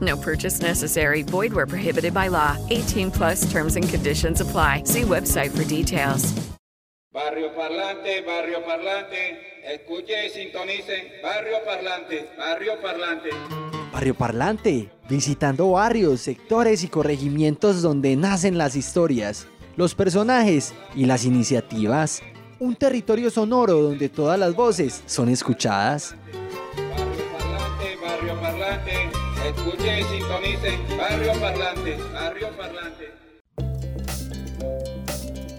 No purchase necessary. Void where prohibited by law. 18 plus terms and conditions apply. See website for details. Barrio Parlante, Barrio Parlante. Escuche y sintonicen. Barrio Parlante, Barrio Parlante. Barrio Parlante, visitando barrios, sectores y corregimientos donde nacen las historias, los personajes y las iniciativas. Un territorio sonoro donde todas las voces son escuchadas. Escuche y sintonicen. Barrio Parlante, Barrio Parlante.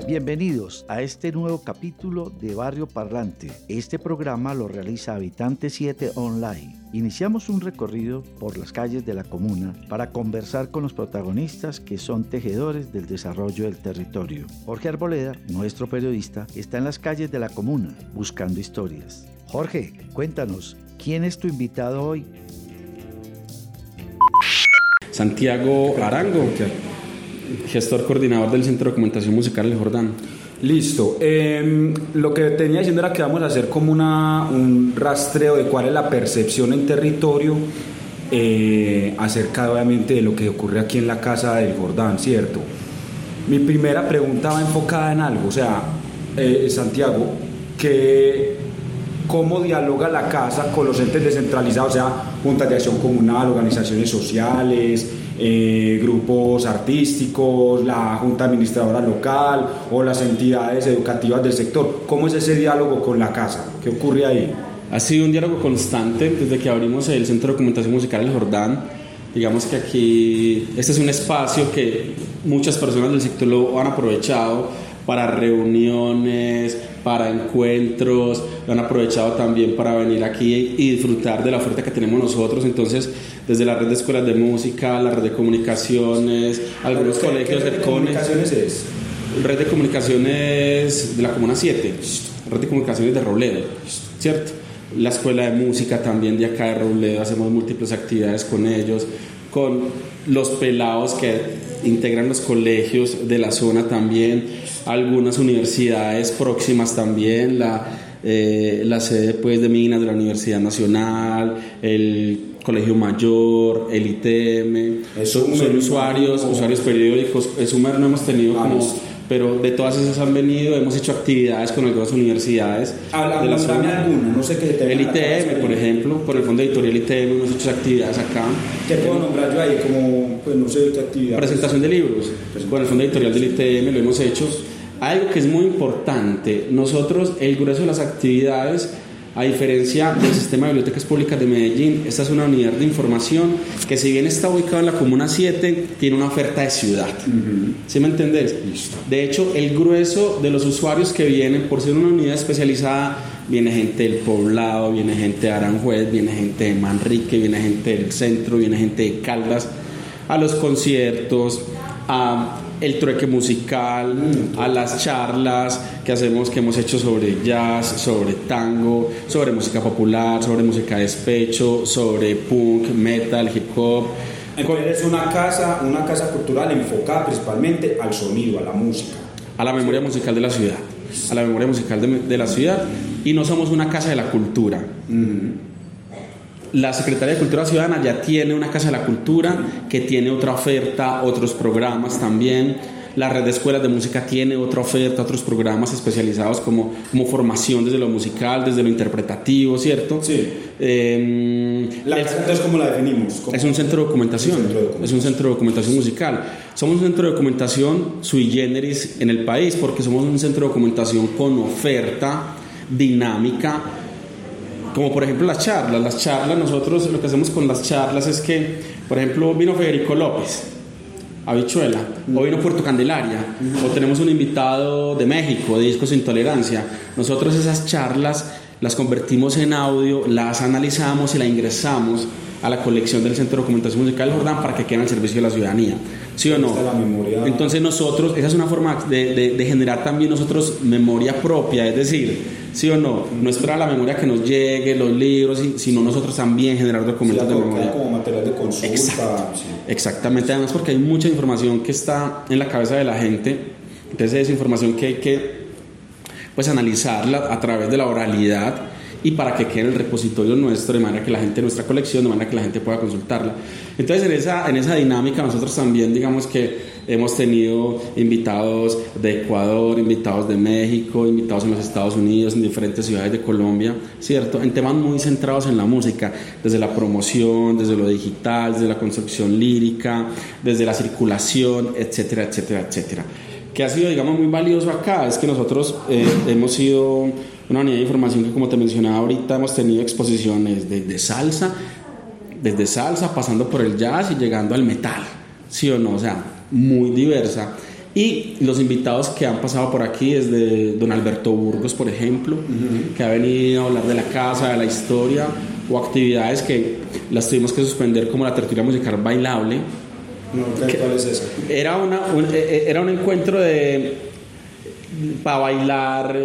Bienvenidos a este nuevo capítulo de Barrio Parlante. Este programa lo realiza Habitante 7 Online. Iniciamos un recorrido por las calles de la comuna para conversar con los protagonistas que son tejedores del desarrollo del territorio. Jorge Arboleda, nuestro periodista, está en las calles de la comuna buscando historias. Jorge, cuéntanos, ¿quién es tu invitado hoy? Santiago Arango, gestor coordinador del Centro de Documentación Musical El Jordán. Listo. Eh, lo que tenía diciendo era que vamos a hacer como una, un rastreo de cuál es la percepción en territorio eh, acerca obviamente de lo que ocurre aquí en la casa del Jordán, ¿cierto? Mi primera pregunta va enfocada en algo, o sea, eh, Santiago, que cómo dialoga la casa con los entes descentralizados, o sea, juntas de acción comunal, organizaciones sociales, eh, grupos artísticos, la junta administradora local o las entidades educativas del sector. ¿Cómo es ese diálogo con la casa? ¿Qué ocurre ahí? Ha sido un diálogo constante desde que abrimos el Centro de Documentación Musical El Jordán. Digamos que aquí este es un espacio que muchas personas del sector lo han aprovechado para reuniones, para encuentros, lo han aprovechado también para venir aquí y disfrutar de la oferta que tenemos nosotros. Entonces, desde la red de escuelas de música, la red de comunicaciones, algunos ¿Qué- colegios qué red de comunicaciones es? Red de comunicaciones de la Comuna 7, red de comunicaciones de Robledo, ¿cierto? La escuela de música también de acá de Robledo, hacemos múltiples actividades con ellos, con los pelados que integran los colegios de la zona también, algunas universidades próximas también, la, eh, la sede pues, de Minas de la Universidad Nacional, el Colegio Mayor, el ITM, son, usuarios, usuarios periódicos, el Sumer no hemos tenido como. Pero de todas esas han venido, hemos hecho actividades con algunas universidades Habla- de la zona. alguna, no sé qué te El. ITM, por ejemplo, por el Fondo Editorial ITM hemos hecho actividades acá. ¿Qué puedo nombrar yo ahí? Como, pues no sé qué actividad. Presentación de libros. Con el Fondo Editorial del ITM lo hemos hecho. Algo que es muy importante, nosotros, el grueso de las actividades, a diferencia del sistema de bibliotecas públicas de Medellín, esta es una unidad de información que si bien está ubicada en la Comuna 7, tiene una oferta de ciudad. ¿Sí me entendés? De hecho, el grueso de los usuarios que vienen, por ser una unidad especializada, viene gente del poblado, viene gente de Aranjuez, viene gente de Manrique, viene gente del centro, viene gente de Caldas, a los conciertos, a el trueque musical, a las charlas que hacemos, que hemos hecho sobre jazz, sobre tango, sobre música popular, sobre música de despecho, sobre punk, metal, hip hop. Entonces es una casa, una casa cultural enfocada principalmente al sonido, a la música. a la memoria musical de la ciudad, a la memoria musical de, de la ciudad y no somos una casa de la cultura. La Secretaría de Cultura Ciudadana ya tiene una casa de la cultura que tiene otra oferta, otros programas también. La red de escuelas de música tiene otra oferta, otros programas especializados como, como formación desde lo musical, desde lo interpretativo, ¿cierto? Sí. Eh, La entonces, ¿cómo la definimos? ¿Cómo? es un centro de documentación, Un centro de documentación. es un centro de documentación musical. Somos un centro de documentación sui generis en el país porque somos un centro de documentación con oferta dinámica, como por ejemplo las charlas. Las charlas, nosotros lo que hacemos con las charlas es que, por ejemplo, vino Federico López, Habichuela, o vino Puerto Candelaria, o tenemos un invitado de México, de Discos Sin Tolerancia. Nosotros esas charlas las convertimos en audio, las analizamos y las ingresamos a la colección del Centro de Documentación Musical Jordán para que queden al servicio de la ciudadanía. ¿Sí o no? Entonces nosotros, esa es una forma de, de- de generar también nosotros memoria propia, es decir, ¿sí o no? No esperar a la memoria que nos llegue, los libros, sino nosotros también generar Sí, documentos de colocar memoria. como material de consulta. Exacto. sí. Exactamente, además porque hay mucha información que está en la cabeza de la gente, entonces es información que hay que pues analizarla a través de la oralidad y para que quede en el repositorio nuestro de manera que la gente nuestra colección de manera que la gente pueda consultarla entonces en esa en esa dinámica nosotros también digamos que hemos tenido invitados de Ecuador invitados de México invitados en los Estados Unidos en diferentes ciudades de Colombia cierto en temas muy centrados en la música desde la promoción desde lo digital desde la construcción lírica desde la circulación etcétera etcétera etcétera. Que ha sido, digamos, muy valioso acá es que nosotros eh, hemos sido una unidad de información que, como te mencionaba ahorita, hemos tenido exposiciones desde salsa, desde salsa, pasando por el jazz y llegando al metal, ¿sí o no? O sea, muy diversa. Y los invitados que han pasado por aquí, desde don Alberto Burgos, por ejemplo, que ha venido a hablar de la casa, de la historia, o actividades que las tuvimos que suspender, como la tertulia musical bailable, No, ¿Cuál es esa? era, una, un, eh, eh, era un encuentro de para bailar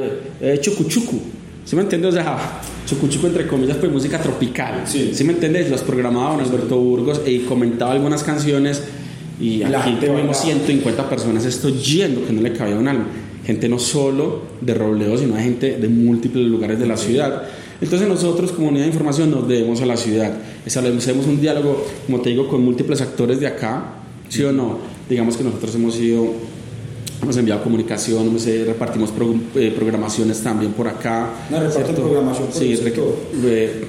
eh, chucuchucu. ¿Sí me entiendes? O sea, chucuchucu entre comillas, pues música tropical. Sí. me entiendes? Los programaba don Alberto Burgos y comentaba algunas canciones y La aquí bailaba. 150 personas, esto yendo que no le cabía un alma. Gente no solo de Robledo, sino hay gente de múltiples lugares de la ciudad. Entonces nosotros, como unidad de información, nos debemos a la ciudad. Establecemos un diálogo, como te digo, con múltiples actores de acá, ¿sí o no? Digamos que nosotros hemos ido, hemos enviado comunicación, hemos, eh, repartimos pro- eh, programaciones también por acá. No, reparten programación por Sí, eh,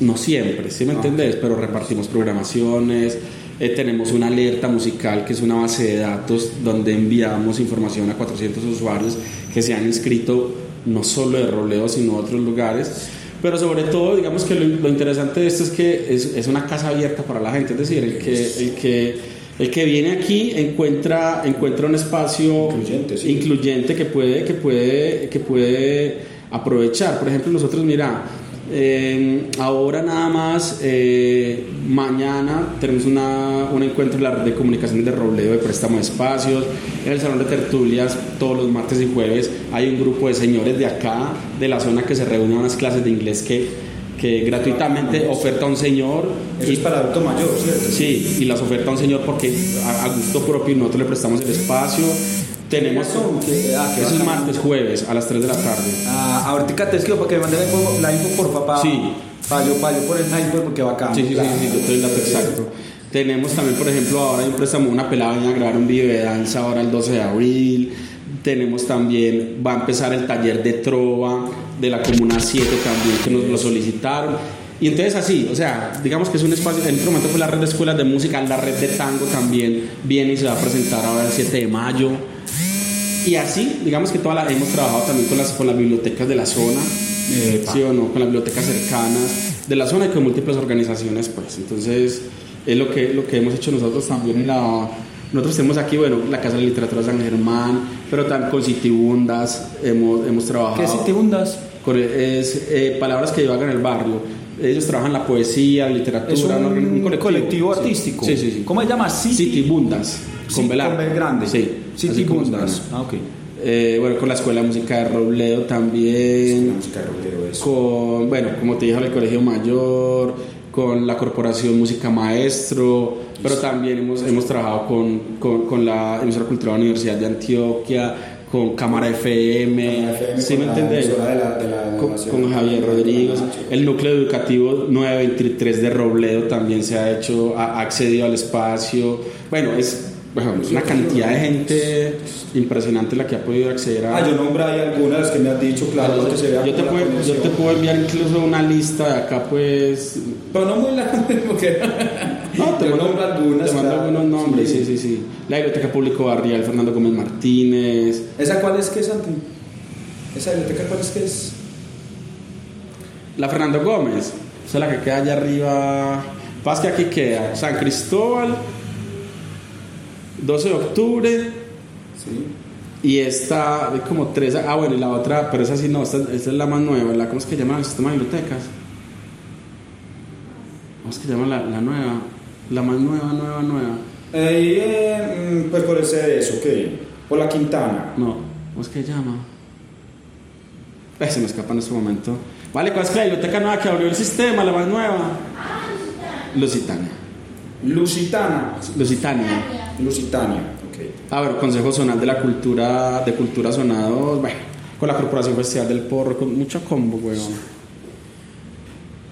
no siempre, ¿sí me Ah, entendés? Pero repartimos programaciones, eh, tenemos una alerta musical que es una base de datos donde enviamos información a 400 usuarios que se han inscrito no solo de Robledo, sino de otros lugares. Pero sobre todo, digamos que lo, lo interesante de esto es que es, es una casa abierta para la gente, es decir, el que, el que, el que viene aquí encuentra, encuentra un espacio Incluyente, sí. incluyente que puede, que puede, que puede aprovechar. Por ejemplo, nosotros, mira, eh, ahora nada más, eh, mañana tenemos una, un encuentro en la red de comunicaciones de Robledo de préstamo de espacios, en el salón de tertulias todos los martes y jueves hay un grupo de señores de acá, de la zona que se reúnen a unas clases de inglés que, que gratuitamente oferta un señor. Eso es para adulto mayor, ¿cierto? Sí, y las oferta un señor porque a, a gusto propio nosotros le prestamos el espacio. Tenemos. ¿Cómo? ¿Qué- ah, qué Eso es bacano. martes, jueves, a las 3 de la tarde. Ah, ahorita te escribo para que me mande la info, la info por papá. Sí. Para yo, para yo poner la info porque bacán. Sí, sí, sí, Claro. sí, yo te doy el dato exacto. Tenemos también, por ejemplo, ahora hay un préstamo, una pelada a grabar un video de danza ahora el 12 de abril. Tenemos también, va a empezar el taller de trova de la Comuna 7 también, que nos lo solicitaron. Y entonces así, o sea, digamos que es un espacio, en este momento fue la red de escuelas de música, la red de tango también viene y se va a presentar ahora el 7 de mayo. Y así, digamos que toda la, hemos trabajado también con las, con las bibliotecas de la zona, sí o no, con las bibliotecas cercanas de la zona y con múltiples organizaciones, pues. Entonces, es lo que, lo que hemos hecho nosotros también en la... Nosotros tenemos aquí, bueno, la Casa de Literatura San Germán, pero también con Citibundas hemos, hemos trabajado. ¿Qué es Citibundas? Con- es eh, palabras que divagan en el barrio. Ellos trabajan la poesía, literatura, Es un, colectivo, Sí. artístico. Sí, sí, sí. ¿Cómo se llama? City. Citibundas, con Sí, velar. con B grande. Sí, City Bundas. Ah, ok. Eh, bueno, con la Escuela de Música de Robledo también. Música de rockero, eso. Con, bueno, como te dije, el Colegio Mayor, con la Corporación Música Maestro, pero también hemos, hemos trabajado con, con, con la emisora cultural de la Universidad de Antioquia, con Cámara FM, ¿sí me entendés? emisora de la- de la con, Javier Rodríguez, el núcleo educativo 923 de Robledo también se ha hecho, ha, accedido al espacio. Bueno, es bueno, una cantidad de gente impresionante la que ha podido acceder a... Ah, yo nombro ahí algunas que me has dicho, claro, que se vea yo, te puedo, yo te puedo enviar incluso una lista de acá, pues... Pero no muy larga, porque... No, te mando, nombro algunas, te mando claro. algunos nombres, sí, Sí. sí, sí. La Biblioteca Público Barrial, Fernando Gómez Martínez. ¿Esa cuál es que es, Santi? ¿Esa biblioteca cuál es que es? La Fernando Gómez, esa es la que queda allá arriba. Paz que aquí queda San Cristóbal, 12 de octubre. Sí. Y esta, hay como tres. Ah, bueno, y la otra, pero esa sí no, esta, esta es la más nueva. La, ¿Cómo es que llama el sistema de bibliotecas? ¿Cómo es que llama la, la nueva? La más nueva, nueva, nueva. Eh, eh, mm, pues por el CDS, ok. Por la Quintana. No, ¿cómo es que llama? Eh, se me escapa en este momento. Vale, ¿cuál es la biblioteca nueva que abrió el sistema, la más nueva? Lusitania. Lusitana. Lusitania. Lusitania, ok. A ver, Consejo Zonal de la Cultura, de Cultura Sonados, bueno, con la Corporación Festival del Porro, con mucho combo, weón.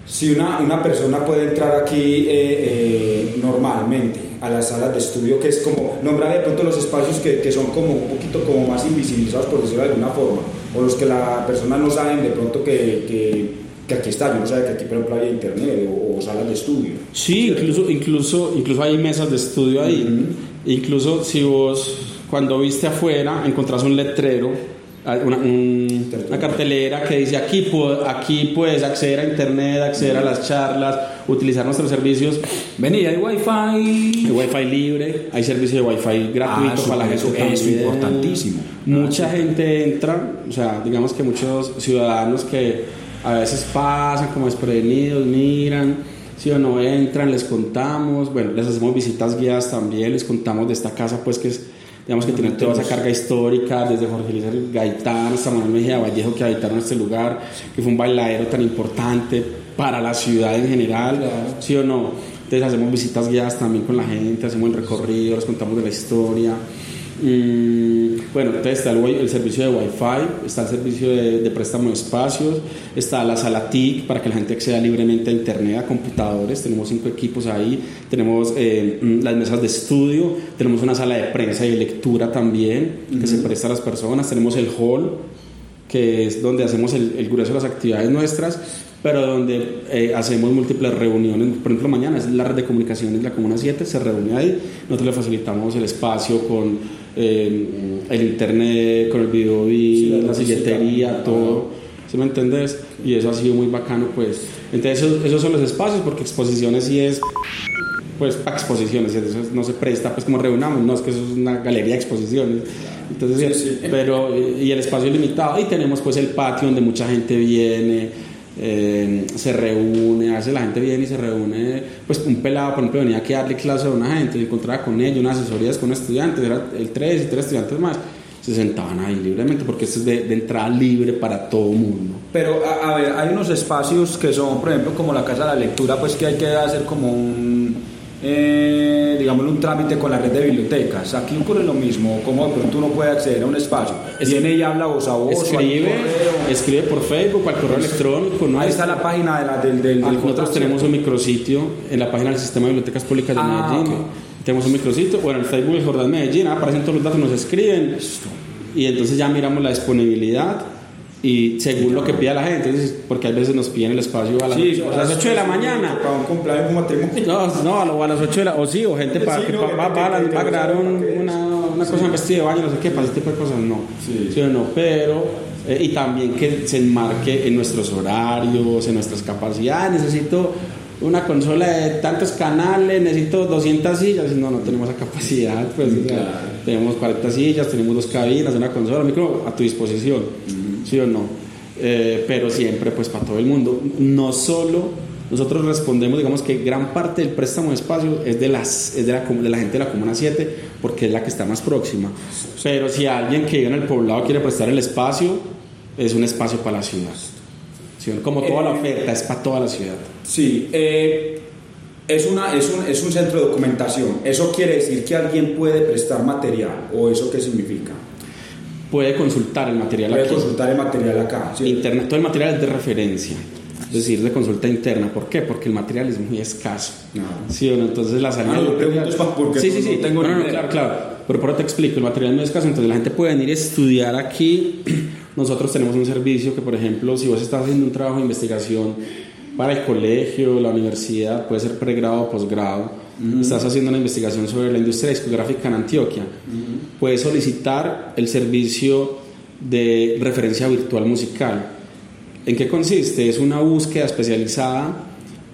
Si una, una persona puede entrar aquí eh, eh, normalmente a las salas de estudio, que es como nombrar de pronto los espacios que, que son como un poquito como más invisibilizados, por decirlo de alguna forma, o los que la persona no saben de pronto que, que, que aquí está, yo no sabe que aquí por ejemplo hay internet o, o salas de estudio. Sí, incluso, incluso, incluso hay mesas de estudio ahí. Incluso si vos, cuando viste afuera, encontrás un letrero, una, un- una cartelera que dice aquí, aquí puedes acceder a internet, acceder a las charlas, utilizar nuestros servicios. Vení, hay wifi. Hay wifi libre, hay servicio de wifi gratuito Ah, para la gente eso también. importantísimo. Mucha gente entra, o sea, digamos que muchos ciudadanos que a veces pasan como desprevenidos, miran, si o no entran, les contamos, bueno, les hacemos visitas guiadas también, les contamos de esta casa, pues que es, digamos que tiene toda esa carga histórica, desde Jorge Luis Gaitán hasta Manuel Mejía Vallejo que habitaron este lugar, que fue un bailadero tan importante para la ciudad en general, sí o no. Entonces hacemos visitas guiadas también con la gente, hacemos el recorrido, les contamos de la historia. Bueno, entonces está el, el servicio de Wi-Fi, está el servicio de, de préstamo de espacios, está la sala TIC para que la gente acceda libremente a Internet, a computadores. Tenemos cinco equipos ahí, tenemos eh, mm, las mesas de estudio, tenemos una sala de prensa y de lectura también que se presta a las personas, tenemos el hall que es donde hacemos el, el grueso de las actividades nuestras, pero donde eh, hacemos múltiples reuniones. Por ejemplo, mañana es la red de comunicaciones de la Comuna 7, se reúne ahí, nosotros le facilitamos el espacio con eh, el internet, con el video, Sí, la la silletería, todo. ¿Sí me entendés? Y eso ha sido muy bacano, pues. Entonces, esos, esos son los espacios, porque exposiciones sí es pues para exposiciones, y eso no se presta, pues como reunamos, no es que eso es una galería de exposiciones, entonces, Sí, sí. pero, y el espacio es limitado, y tenemos pues el patio donde mucha gente viene, eh, se reúne, a veces la gente viene y se reúne, pues un pelado, por ejemplo, venía aquí a darle clase a una gente, se encontraba con ellos, unas asesorías con estudiantes, era el tres y tres estudiantes más, se sentaban ahí libremente, porque esto es de, de entrada libre para todo mundo. Pero, a, a ver, hay unos espacios que son, por ejemplo, como la Casa de la Lectura, pues que hay que hacer como un, eh, digamos, un trámite con la red de bibliotecas. Aquí ocurre lo mismo, como de pronto uno puede acceder a un espacio. Viene y habla voz a voz. Escribe, correo. escribe por Facebook, al correo electrónico, ¿no? Ahí está la página de la, del, del, del Nosotros tenemos un micrositio en la página del Sistema de Bibliotecas Públicas de Ah, Medellín. Tenemos un micrositio, bueno, en el Facebook de Jordán Medellín, aparecen todos los datos, nos escriben. Y entonces ya miramos la disponibilidad y según lo que pida la gente, entonces, porque a veces nos piden el espacio a las, Sí, a las 8 de la mañana. Para un cumpleaños, un matrimonio. No, no, a las 8 de la O sí, o gente para Sí, que no, va, va, a grabar un- una, una cosa en vestido de baño, no sé qué, para ese tipo de cosas, no. Sí. o no, pero. eh, y también que se enmarque en nuestros horarios, en nuestras capacidades. Necesito una consola de tantos canales, necesito 200 sillas. No, no tenemos esa capacidad. Pues, o sea, Claro. tenemos 40 sillas, tenemos dos cabinas, una consola, micro a tu disposición. ¿Sí o no? Eh, pero siempre, pues, para todo el mundo. No solo nosotros respondemos, digamos que gran parte del préstamo de espacio es de, las, es de, la, de la gente de la Comuna 7, porque es la que está más próxima. Pero si alguien que vive en el poblado quiere prestar el espacio, es un espacio para la ciudad. ¿Sí? Como toda la Eh, oferta, es para toda la ciudad. Sí, eh, es, una, es, un, es un centro de documentación. ¿Eso quiere decir que alguien puede prestar material? ¿O eso qué significa? Puede consultar el material Puede aquí. consultar el material acá. ¿sí? Internet, todo el material es de referencia. es decir, de consulta interna. ¿Por qué? Porque el material es muy escaso. No. ¿Sí o no? Entonces la salida Ah, pregunto material- porque sí, no- sí, sí. no tengo No, no, claro, claro. Pero por eso te explico, el material es muy escaso, entonces la gente puede venir a estudiar aquí. Nosotros tenemos un servicio que, por ejemplo, si vos estás haciendo un trabajo de investigación para el colegio, la universidad, puede ser pregrado estás haciendo una investigación sobre la industria discográfica en Antioquia, puedes solicitar el servicio de referencia virtual musical. ¿En qué consiste? Es una búsqueda especializada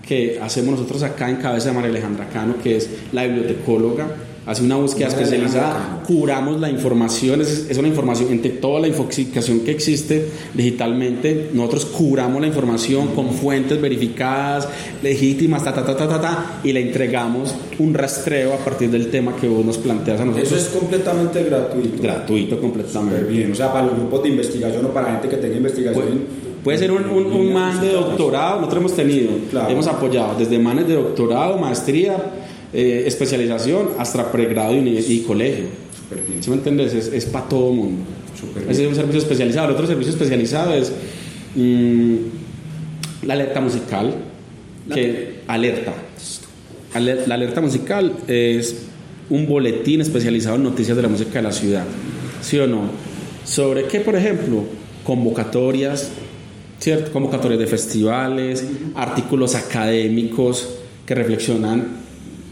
que hacemos nosotros acá en cabeza de María Alejandra Cano, que es la bibliotecóloga. Hace una búsqueda especializada, curamos la información, es, es una información entre toda la infoxicación que existe digitalmente. Nosotros curamos la información con fuentes verificadas, legítimas, ta, ta, ta, ta, ta, ta, y le entregamos un rastreo a partir del tema que vos nos planteas a nosotros. Eso es completamente gratuito. gratuito completamente. Súper bien. O sea, para los grupos de investigación o para gente que tenga investigación. Puede ser un, un, un man de doctorado, nosotros hemos tenido, Claro. hemos apoyado desde manes de doctorado, maestría, eh, especialización, hasta pregrado y, colegio. Bien. ¿Sí me entiendes? Es, es para todo el mundo. Ese es un servicio especializado. El otro servicio especializado es mm, la alerta musical. Que, alerta. Aler- La alerta musical es un boletín especializado en noticias de la música de la ciudad. ¿Sí o no? ¿Sobre qué, por ejemplo? Convocatorias, ¿cierto? Convocatorias de festivales, artículos académicos que reflexionan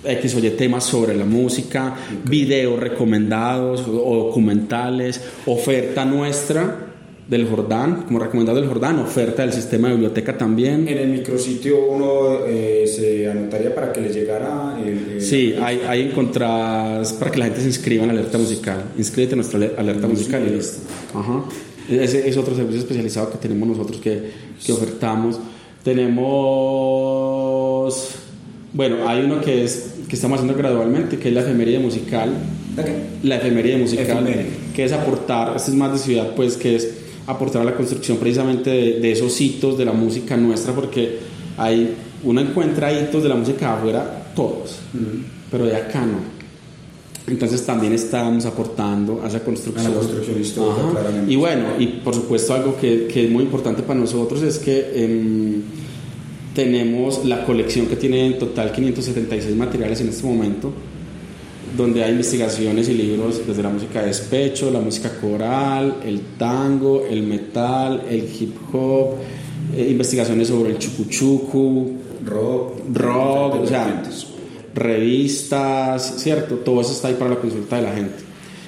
X o Y temas sobre la música, videos recomendados o documentales, oferta nuestra del Jordán, como recomendado del Jordán, oferta del sistema de biblioteca también. En el micrositio uno eh, se anotaría para que le llegara el. el- Sí, ahí, ahí encontrás para que la gente se inscriba en la alerta musical. Inscríbete en nuestra ale- alerta musical y listo. Ajá. Ese es otro servicio especializado que tenemos nosotros que, que ofertamos. Tenemos, bueno, hay uno que es que estamos haciendo gradualmente, que es la efeméride musical. ¿La qué? La efeméride musical, Efeméride. que es aportar, este es más de ciudad, pues que es aportar a la construcción precisamente de, de esos hitos de la música nuestra, porque hay, uno encuentra hitos de la música afuera, todos, pero de acá no. Entonces también estamos aportando a esa construcción. A la construcción histórica, claramente. Y bueno, y por supuesto algo que, que es muy importante para nosotros es que em, tenemos la colección que tiene en total 576 materiales en este momento, donde hay investigaciones y libros desde la música de despecho, la música coral, el tango, el metal, el hip hop, eh, investigaciones sobre el chucuchucu, rock, rock, o sea, revistas, ¿cierto? Todo eso está ahí para la consulta de la gente.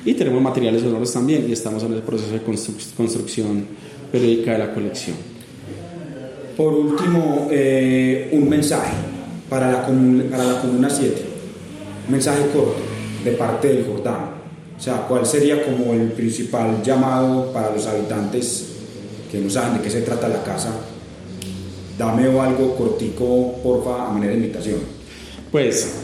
Y tenemos materiales sonoros también y estamos en el proceso de construc- construcción periódica de la colección. Por último, eh, un mensaje para la, comun- para la Comuna 7. Un mensaje corto de parte del Jordán. O sea, ¿cuál sería como el principal llamado para los habitantes que no saben de qué se trata la casa? Dame algo cortico, porfa, a manera de invitación. Pues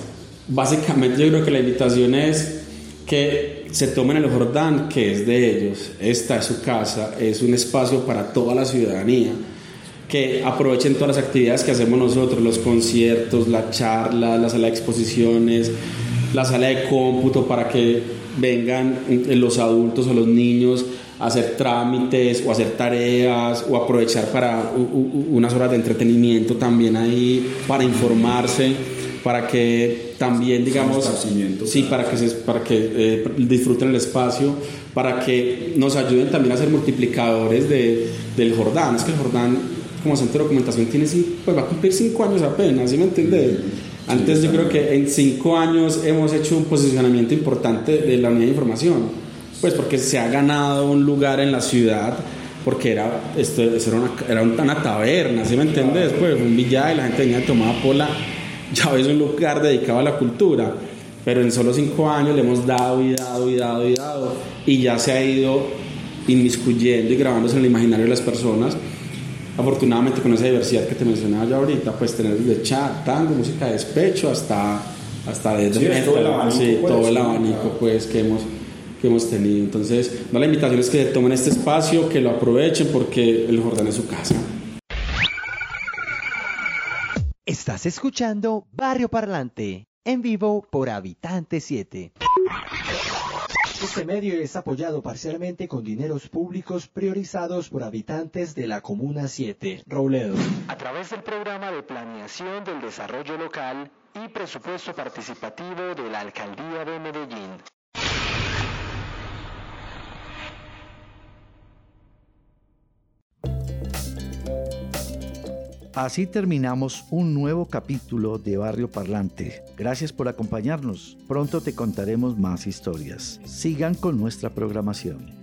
básicamente yo creo que la invitación es que se tomen el Jordán, que es de ellos. Esta es su casa, es un espacio para toda la ciudadanía. Que aprovechen todas las actividades que hacemos nosotros, los conciertos, las charlas, la sala de exposiciones, la sala de cómputo para que vengan los adultos o los niños a hacer trámites o hacer tareas o aprovechar para unas horas de entretenimiento también ahí para informarse para que también digamos sí para que se, para que eh, disfruten el espacio para que nos ayuden también a ser multiplicadores de, del Jordán. Es que el Jordán como centro de documentación tiene cin- pues va a cumplir cinco años apenas ¿sí me entiendes? antes yo creo que en cinco años hemos hecho un posicionamiento importante de la unidad de información pues porque se ha ganado un lugar en la ciudad porque era esto, era, una, era una taberna, ¿sí me entiendes? Pues un billar y la gente venía a tomar pola, ya ves un lugar dedicado a la cultura, pero en solo cinco años le hemos dado y dado y dado y dado y ya se ha ido inmiscuyendo y grabándose en el imaginario de las personas. Afortunadamente con esa diversidad que te mencionaba yo ahorita, pues tener desde chat, tango, música de despecho hasta hasta de Sí, todo el abanico, sí, pues, todo el sí, abanico claro. pues que hemos que hemos tenido. Entonces, no, la invitación es que tomen este espacio, que lo aprovechen porque el Jordán es su casa. Estás escuchando Barrio Parlante, en vivo por Habitante 7. Este medio es apoyado parcialmente con dineros públicos priorizados por habitantes de la Comuna 7, Robledo. A través del programa de planeación del desarrollo local y presupuesto participativo de la Alcaldía de Medellín. Así terminamos un nuevo capítulo de Barrio Parlante. Gracias por acompañarnos. Pronto te contaremos más historias. Sigan con nuestra programación.